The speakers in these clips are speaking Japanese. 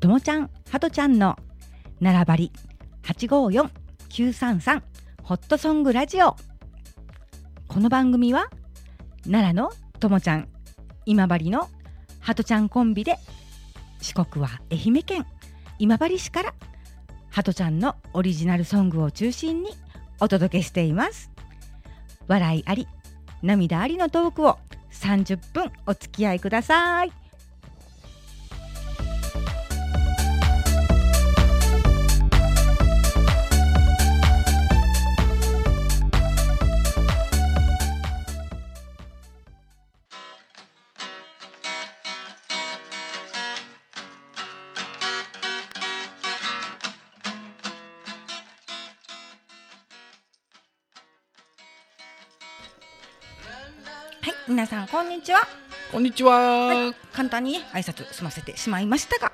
ともちゃんはとちゃんの並ばり854933ホットソングラジオ。この番組は奈良のともちゃん今治のはとちゃんコンビで四国は愛媛県今治市からはとちゃんのオリジナルソングを中心にお届けしています。笑いあり涙ありのトークを30分お付き合いください。さんこんにちは。こんにちは、簡単にね挨拶済ませてしまいましたが。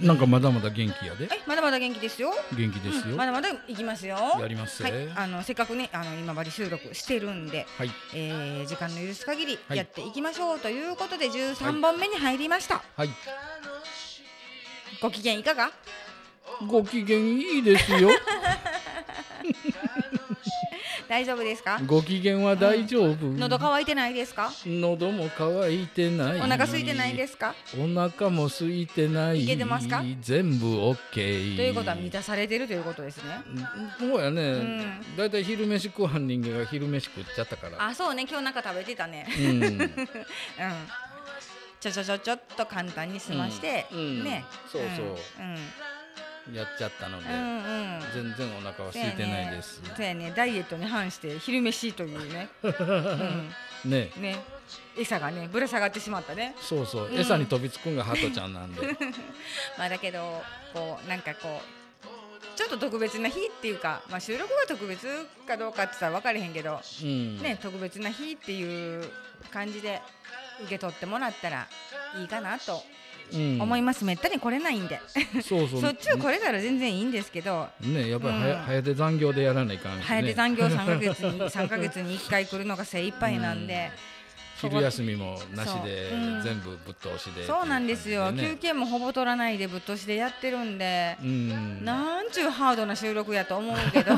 なんかまだまだ元気やで。えまだまだ元気ですよ。元気ですよ、うんまだまだ行きますよ。やりますはいぜ、あのせっかくねあの今治収録してるんで、はい。えー時間の許す限りはい。やっていきましょうということで13本目に入りました、はい。ご機嫌いかが？ご機嫌いいですよ 大丈夫ですか？ご機嫌は大丈夫、喉乾いてないですか？喉も渇いてないお腹空いてないですか？お腹も空いてない。いけてますか？全部オッケー。ということは満たされてるということですね。そうやね、ん。だいたい昼飯食わん人間が昼飯食っちゃったから。あそうね。今日なんか食べてたね。うん。うん。ちょちょちょちょっと簡単に済まして、うん。うん。ね。そうそう。うんやっちゃったので、うんうん。全然お腹は空いてないです。そうやね。ダイエットに反して昼飯というね、うん。ね。ね。餌がねぶら下がってしまったね。そうそう、うん。餌に飛びつくんがハトちゃんなんで。まあだけどこうなんかこうちょっと特別な日っていうか、まあ、収録が特別かどうかって言ったら分かれへんけど、うん。ね、特別な日っていう感じで受け取ってもらったらいいかなとうん思います、めったに来れないんで。そうそう。そっちを来れたら全然いいんですけど。ねやっぱりはや、うん。早手残業でやらないかんしね。早手残業3ヶ月に 3ヶ月に1回来るのが精一杯なんで、昼休みもなしで、そう。うん。全部ぶっ通しでそうなんですよ、休憩もほぼ取らないでぶっ通しでやってるんで。うん。なんちゅうハードな収録やと思うけど。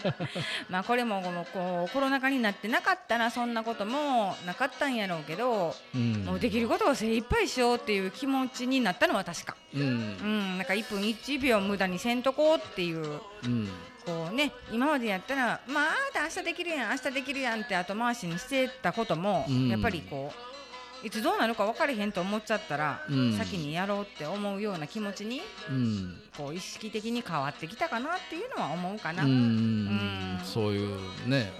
まあこれもこのこうコロナ禍になってなかったらそんなこともなかったんやろうけど、うん。もうできることを精一杯しようっていう気持ちになったのは確か、うん。うん、なんか1分1秒無駄にせんとこうっていう。うんこうね今までやったらまあ明日できるやん明日できるやんって後回しにしてたことも、うん。やっぱりこういつどうなるか分かれへんと思っちゃったら、うん。先にやろうって思うような気持ちにうん。こう意識的に変わってきたかなっていうのは思うかな。ううん。んそういうね、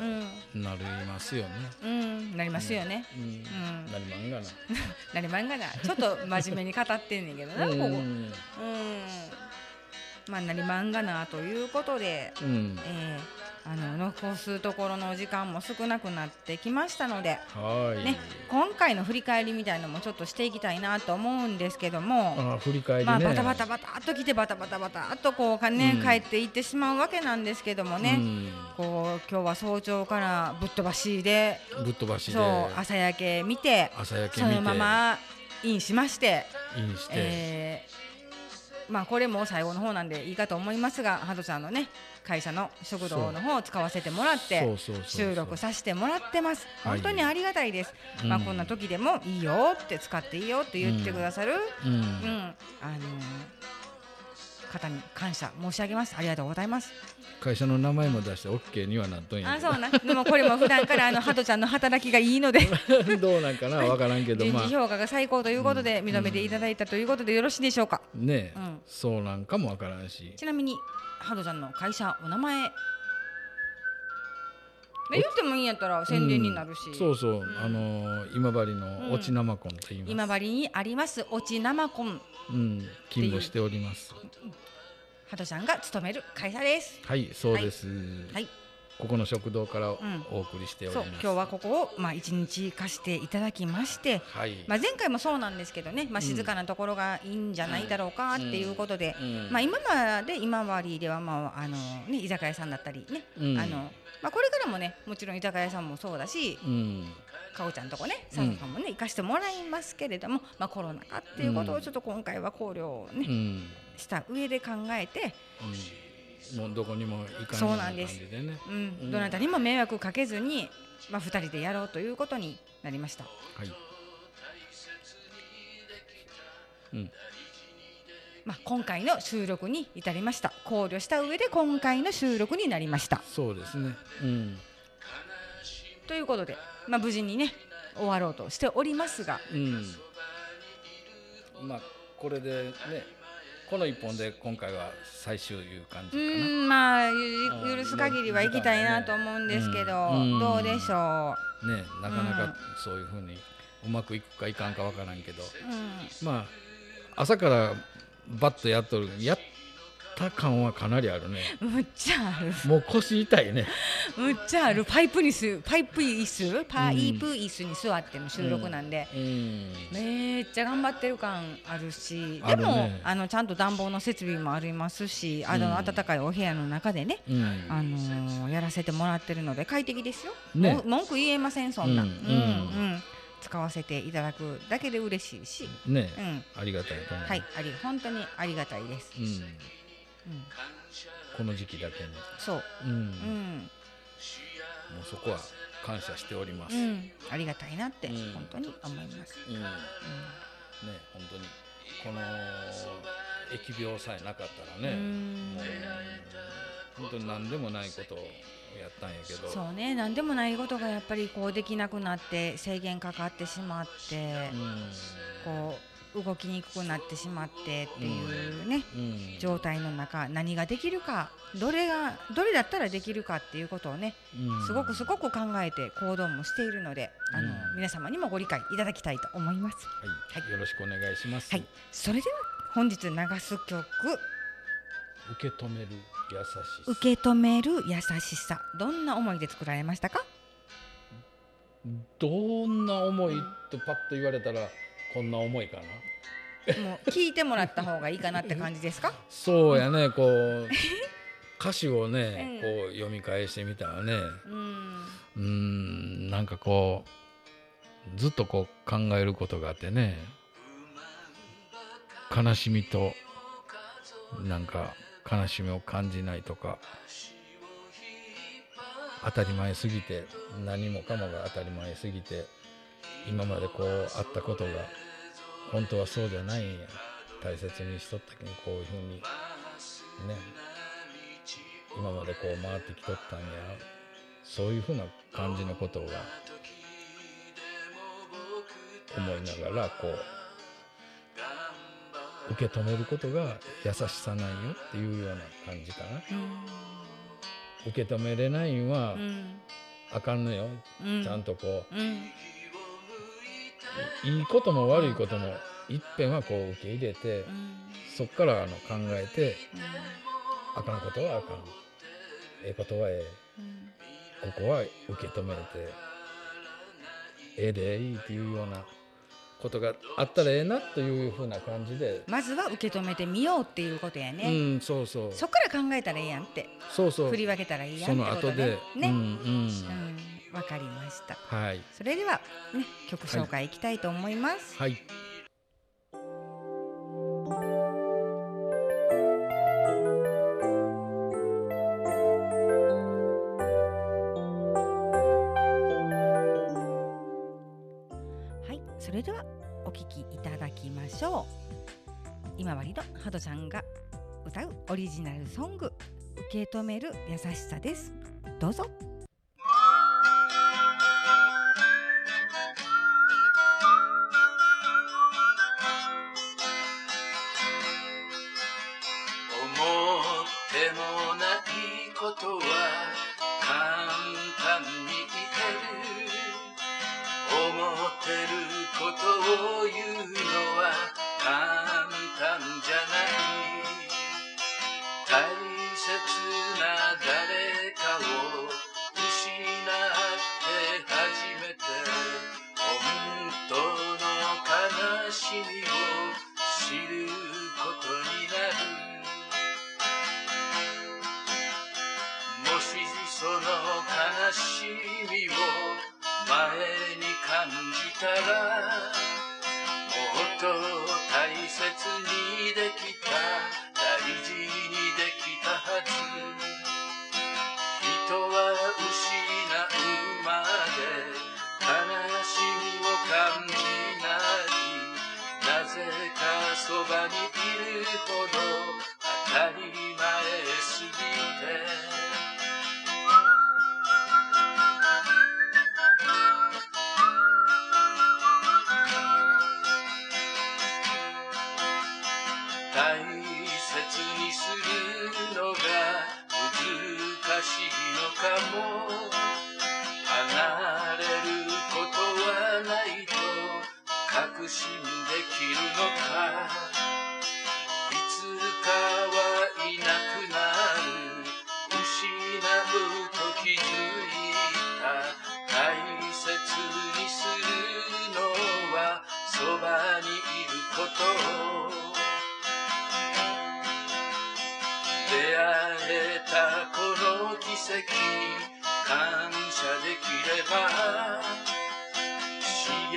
うん、なりますよね。うん、なりますよね。うん、ん。なりまんがな。なりまんがな、ちょっと真面目に語ってんねんけどな、ここ。ううん。んまあ、なりまんがなということで、うん。えーあの残すところの時間も少なくなってきましたので、はい、ね、今回の振り返りみたいのもちょっとしていきたいなと思うんですけども、あ振り返りね、まあ、バタバタバタっと来てバタバタバタっとこうかね、うん帰っていってしまうわけなんですけどもね、こう今日は早朝からぶっ飛ばしでうん、ぶっ飛ばしで。そう朝焼け見て朝焼け見て。そのままインしまして、インして、えーまあこれも最後の方なんでいいかと思いますがハトちゃんのね会社の食堂の方を使わせてもらって収録させてもらってます。はい。本当にありがたいです、うん。まあこんな時でもいいよって使っていいよって言ってくださる、うん。うん。あのー方に感謝申し上げます。ありがとうございます。会社の名前も出して OK にはなっとんやあそうなでもこれも普段からあのハトちゃんの働きがいいので。どうなんかな？わからんけど人まあ。事評価が最高ということでうん認めていただいたということでよろしいでしょうか、ね、うん。そうなんかもわからんし。ちなみにハトちゃんの会社お名前。言ってもいいんやったら宣伝になるし、うん。そうそう、ん。あのー今治の落ち生コンと言います、今治にありますおち生コンうん、勤務しておりますハトちゃんが勤める会社です。はいそうです、はい。ここの食堂からんお送りしております、そう今日はここをまあ一日貸していただきましてはい、まあ、前回もそうなんですけどね、まあ、うん。静かなところがいいんじゃないだろうかっていうことで、うん。まあ、今まで今治では、まああのね、居酒屋さんだったりね、うん。あのまあ、これからもねもちろん居酒屋さんもそうだし、うん。かおちゃんとこね佐藤さんもね行かしてもらいますけれども、まあ、コロナ禍っていうことをちょっと今回は考慮ね、うんした上で考えて、うんもうどこにも行かないそうなんです。感じでねうん。うん。どなたにも迷惑かけずに、まあ、2人でやろうということになりました。はい。うん。まあ、今回の収録に至りました。考慮した上で今回の収録になりました。そうですね。うん。ということで、まあ、無事にね終わろうとしておりますが。うん。まあこれでねこの一本で今回は最終いう感うじかな。ーんまあ許す限りは行きたいなと思うんですけど、うんどうでしょねなかなうんかそういうふうにうまくいくかいかんかわからんけど。う、まあ朝からバッとやっとる。やった感はかなりあるね。うん、むっちゃある。もう腰痛いね。むっちゃある。パイプにすパイプ椅子？パイプ椅子に座っての収録なんで、うん。めっちゃ頑張ってる感あるし。でもあのちゃんと暖房の設備もありますしあの、うん。暖かいお部屋の中でね、うん。あのーやらせてもらってるので快適ですよ、ね。も文句言えませんそんな、ううん。んうん。使わせていただくだけで嬉しいし、ね。うん、ありがたいと思う、はい。あり本当にありがたいです、うん、うん、この時期だけに、そう、うん。うんもうそこは感謝しております、ねうん、ありがたいなってうん。本当に思います、ね本当にこの疫病さえなかったらね、うん。もう本当に何でもないことをやったんやけど。そうね何でもないことがやっぱりこうできなくなって制限かかってしまって、うん。こう動きにくくなってしまってっていうね、うん。状態の中何ができるかどれがどれだったらできるかっていうことをねうん。すごくすごく考えて行動もしているのであの、うん。皆様にもご理解いただきたいと思います。はい、よろしくお願いします、はい、それでは本日流す曲。受け止める優しさ。受け止める優しさ。どんな思いで作られましたか？どんな思いってパッと言われたらこんな思いかな？もう聞いてもらった方がいいかなって感じですか？そうやねこう歌詞をね、うん。こう読み返してみたらね。うんなんかこうずっとこう考えることがあってね。悲しみとなんか悲しみを感じないとか当たり前すぎて何もかもが当たり前すぎて今までこうあったことが本当はそうじゃないんや大切にしとったけどこういうふうにね。今までこう回ってきとったんや。そういうふうな感じのことが思いながらこう受け止めることが優しさなんよっていうような感じかな。受け止めれないんはうん。あかんのよ。うん。ちゃんとこうん。ういいことも悪いこともいっぺんはこう受け入れてうん。そっからあの考えてあかんことはあかん。ええことはえうん。えここは受け止めてええでいいっていうようなことがあったらええなというふうな感じで、まずは受け止めてみようっていうことやうね。んそうそう。そっから考えたらいいやんって。そうそう。振り分けたらいいやそんってことね。の後で。ね、うんうん。うんわかりました。はいそれではね曲紹介いきたいと思います。はいはい、それではお聴きいただきましょう。今治のハドちゃんが歌うオリジナルソング受け止める優しさです。どうぞ。ことを言うのは簡単じゃない。大切な誰かを失って初めて本当の悲しみを知ることになる。もしその悲しみを前に感じたらと大切にできた。大事にできたはず。人は失うまで悲しみを感じない。なぜかそばにい。るほど当たり前すぎても離れることはないと確信できるのか。いつかはいなくなる失うと気づいた大切にするのはそばにいること。出会えたこの奇跡感謝できれば幸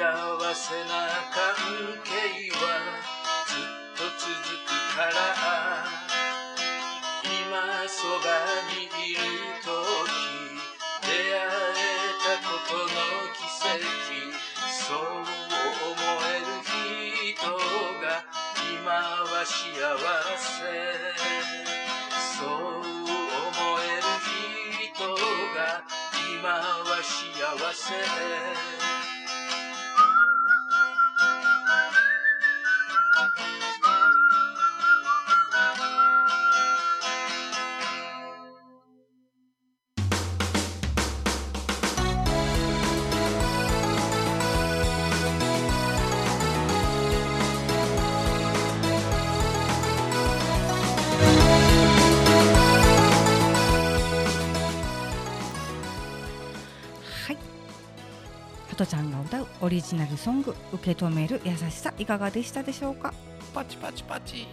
せな関係はずっと続くから今そばにいる時出会えたことの奇跡そう思える人が今は幸せそうが今は幸せ。ちゃんが歌うオリジナルソング受け止める優しさいかがでしたでしょうか？パチパチパチ。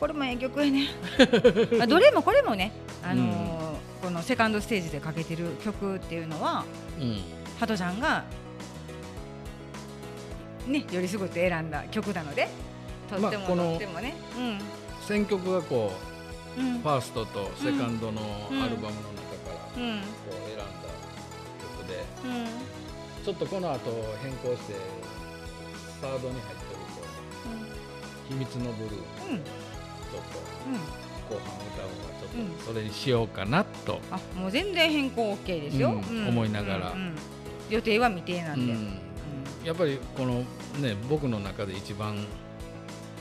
これもええ曲やね。あどれもこれもねあのーこのセカンドステージでかけてる曲っていうのはうん。ハトちゃんがねよりすぐって選んだ曲なのでとっても、とってもね。選曲がこうんうん。うファーストとセカンドのうん。アルバムの中からうんこう選んだ曲で。うんちょっとこの後変更してサードに入ってると「秘密のブルー」ちょうんうんっと後半歌うのがちょうんっとそれにしようかなと、あもう全然変更 OK ですよ、うん思いながら。予定は未定なんで、やっぱりこのね僕の中で一番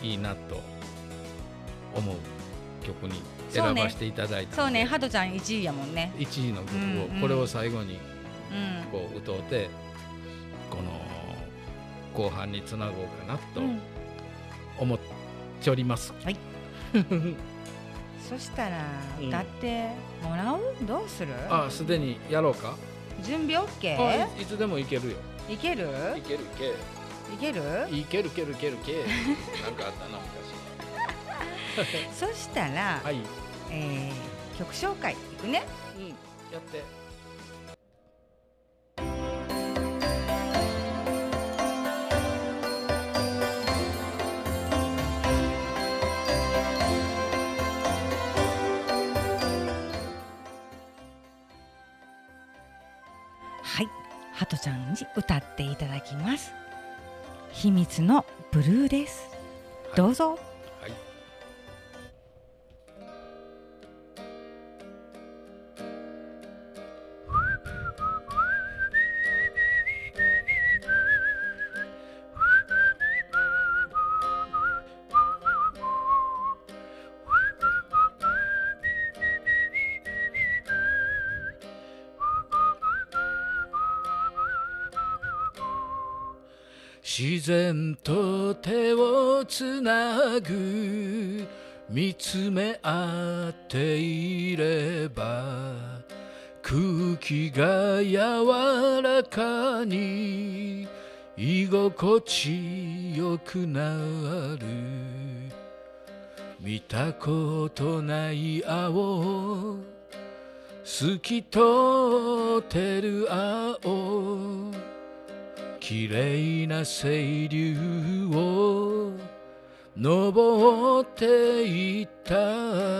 いいなと思う曲に選ばせていただいたそうね。ハトちゃん1位やもんね。1位の曲を、これを最後にうん。こう歌うて後半につなごうかなと思っております。はい。そしたら歌ってもらう、うん、どうする？あすでにやろうか？準備オッケー？いつでもいけるよ。いける？いけるいける。いける？いけるいけるいける。なんかあったな昔。そしたら、はい。えー、曲紹介いくね、うん、やって。歌っていただきます。秘密のブルーです、どうぞ自然と手をつなぐ。見つめ合っていれば空気が柔らかに居心地よくなる。見たことない青透き通ってる青。綺麗な清流を登っていった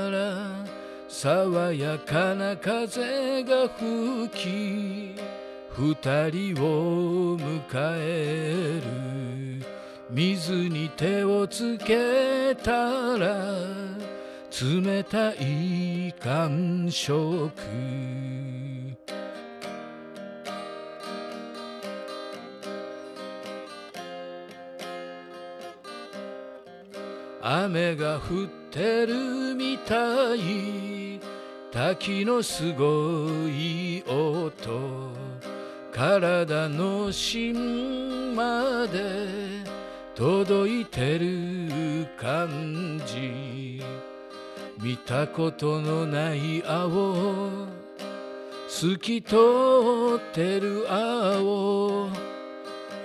ら爽やかな風が吹き二人を迎える水に手をつけたら冷たい感触。雨が降ってるみたい。滝のすごい音。体の芯まで届いてる感じ。見たことのない青。透き通ってる青。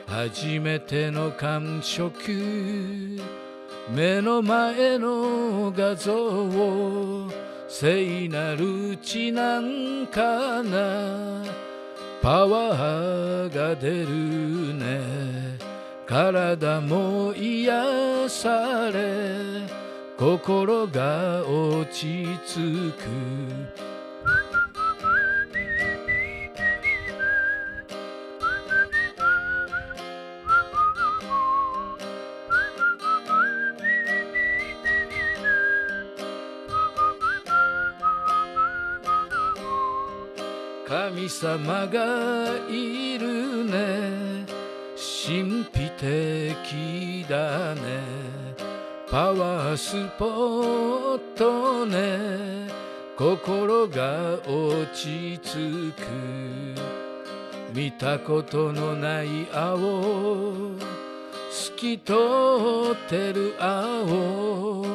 初めての感触。目の前の画像を聖なる血なんかな。パワーが出るね。体も癒され心が落ち着く。神様がいるね。神秘的だね。パワースポットね。心が落ち着く。見たことのない青。透き通ってる青。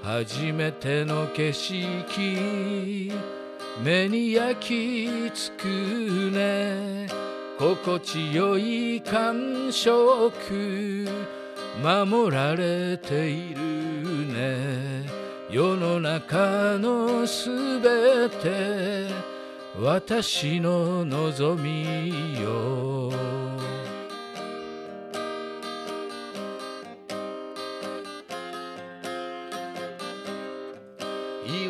初めての景色。目に焼き付くね心地よい感触。守られているね。世の中のすべて。私の望みよ。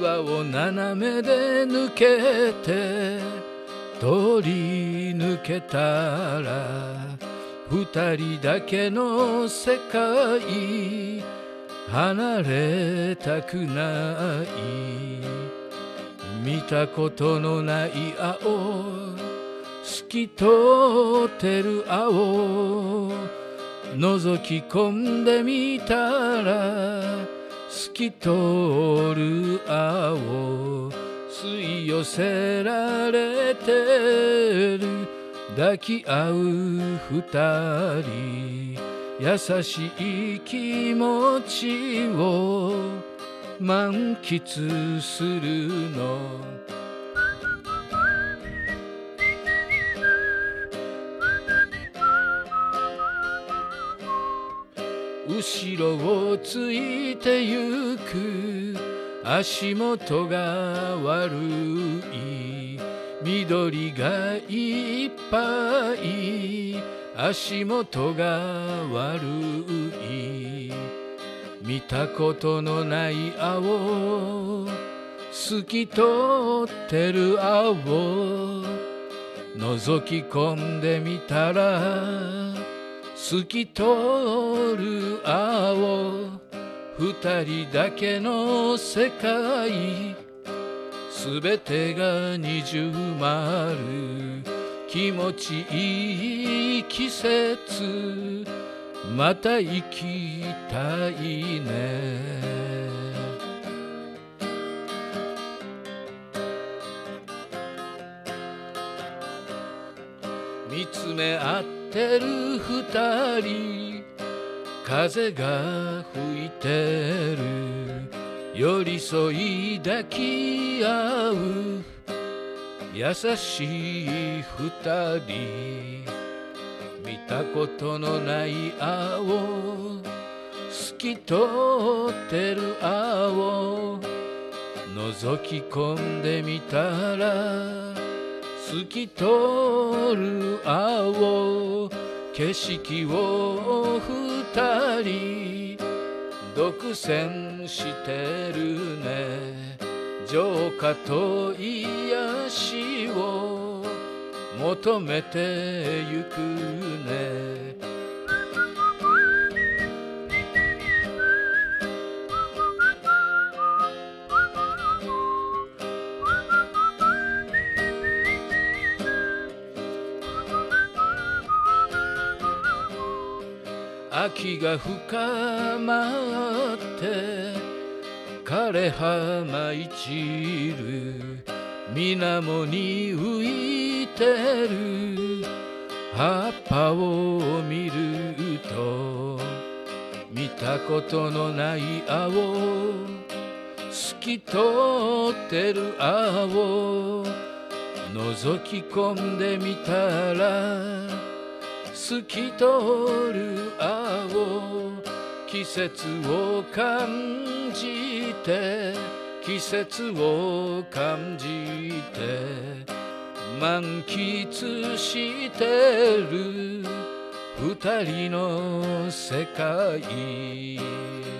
岩を斜めで抜けて通り抜けたら二人だけの世界。離れたくない。見たことのない青。透き通ってる青。覗き込んでみたら透き通る青吸い寄せられてる。抱き合う二人優しい気持ちを満喫するの。後ろをついてゆく。足元が悪い。緑がいっぱい。足元が悪い。見たことのない青。透き通ってる青。覗き込んでみたら。透き通る青二人だけの世界すべてが二重丸気持ちいい季節また行きたいねてる二人風が吹いてる寄り添い抱き合う優しい二人見たことのない青透き通ってる青覗き込んでみたら透き通る青景色を二人独占してるね。浄化と癒しを求めてゆくね。秋が深まって枯れ葉舞い散る水面に浮いてる。葉っぱを見ると見たことのない青透き通ってる青覗き込んでみたら透き通る青季節を感じて季節を感じて満喫してる二人の世界。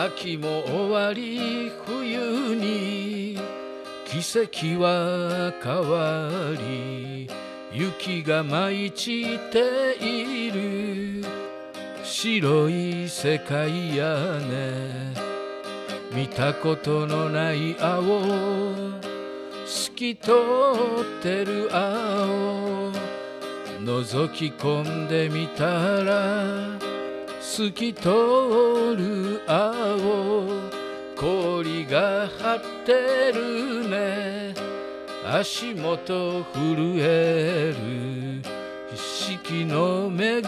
秋も終わり冬に季節は変わり雪が舞い散っている白い世界やね見たことのない青透き通ってる青。覗き込んでみたら透き通る青氷が張ってるね足元震える四季の恵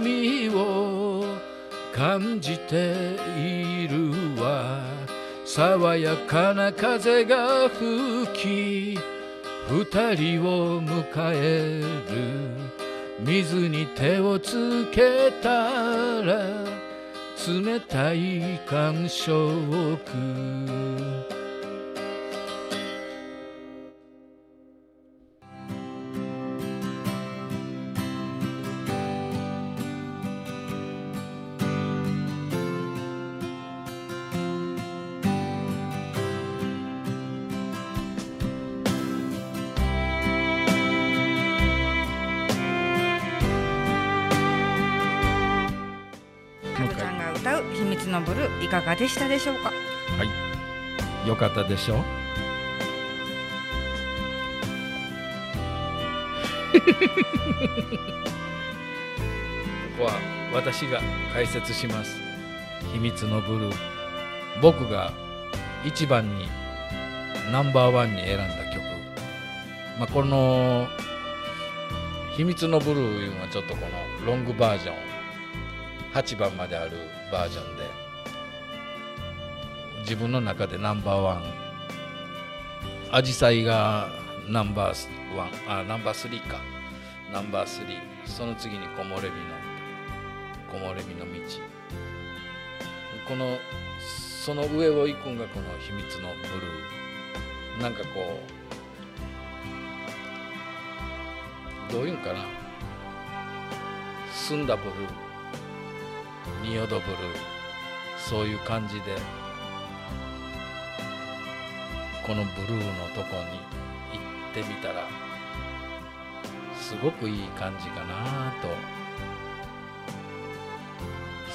みを感じているわ。爽やかな風が吹き二人を迎える。水に手をつけたら冷たい感触。秘密のブルーいかがでしたでしょうか？はい。よかったでしょう？ここは私が解説します。秘密のブルー僕が一番にナンバーワンに選んだ曲、まあ、この秘密のブルーいうのはちょっとこのロングバージョン。8番まであるバージョンで自分の中でナンバーワン。アジサイがナンバーワンあナンバースリーか。ナンバースリー。その次に木漏れ日の木漏れ日の道。このその上を行くんがこの秘密のブルー。なんかこうどういうんかな。澄んだブルー。仁淀ブルーそういう感じでこのブルーのとこに行ってみたらすごくいい感じかなと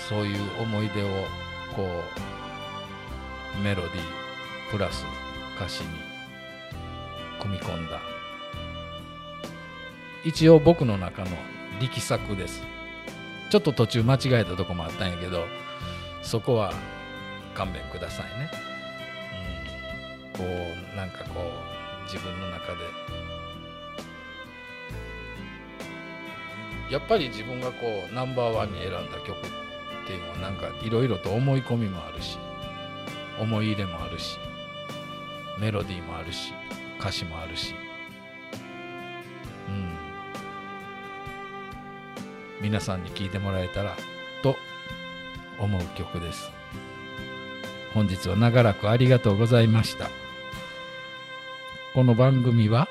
そういう思い出をこうメロディープラス歌詞に組み込んだ。一応僕の中の力作です。ちょっと途中間違えたとこもあったんやけどそこは勘弁くださいね、うん、こうなんかこう自分の中で。やっぱり自分がこうナンバーワンに選んだ曲っていうのはなんかいろいろと思い込みもあるし思い入れもあるしメロディーもあるし歌詞もあるし。皆さんに聴いてもらえたらと思う曲です。本日は長らくありがとうございました。この番組は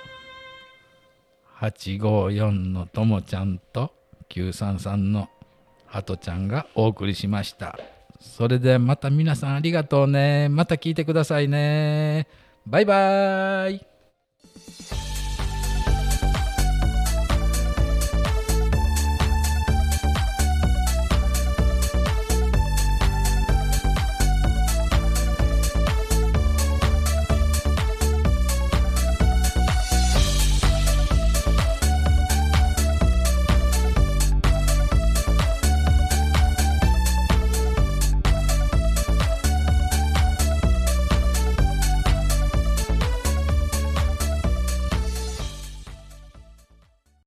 854のともちゃんと933のハトちゃんがお送りしました。それでまた皆さんありがとうね。また聞いてくださいね。バイバーイ。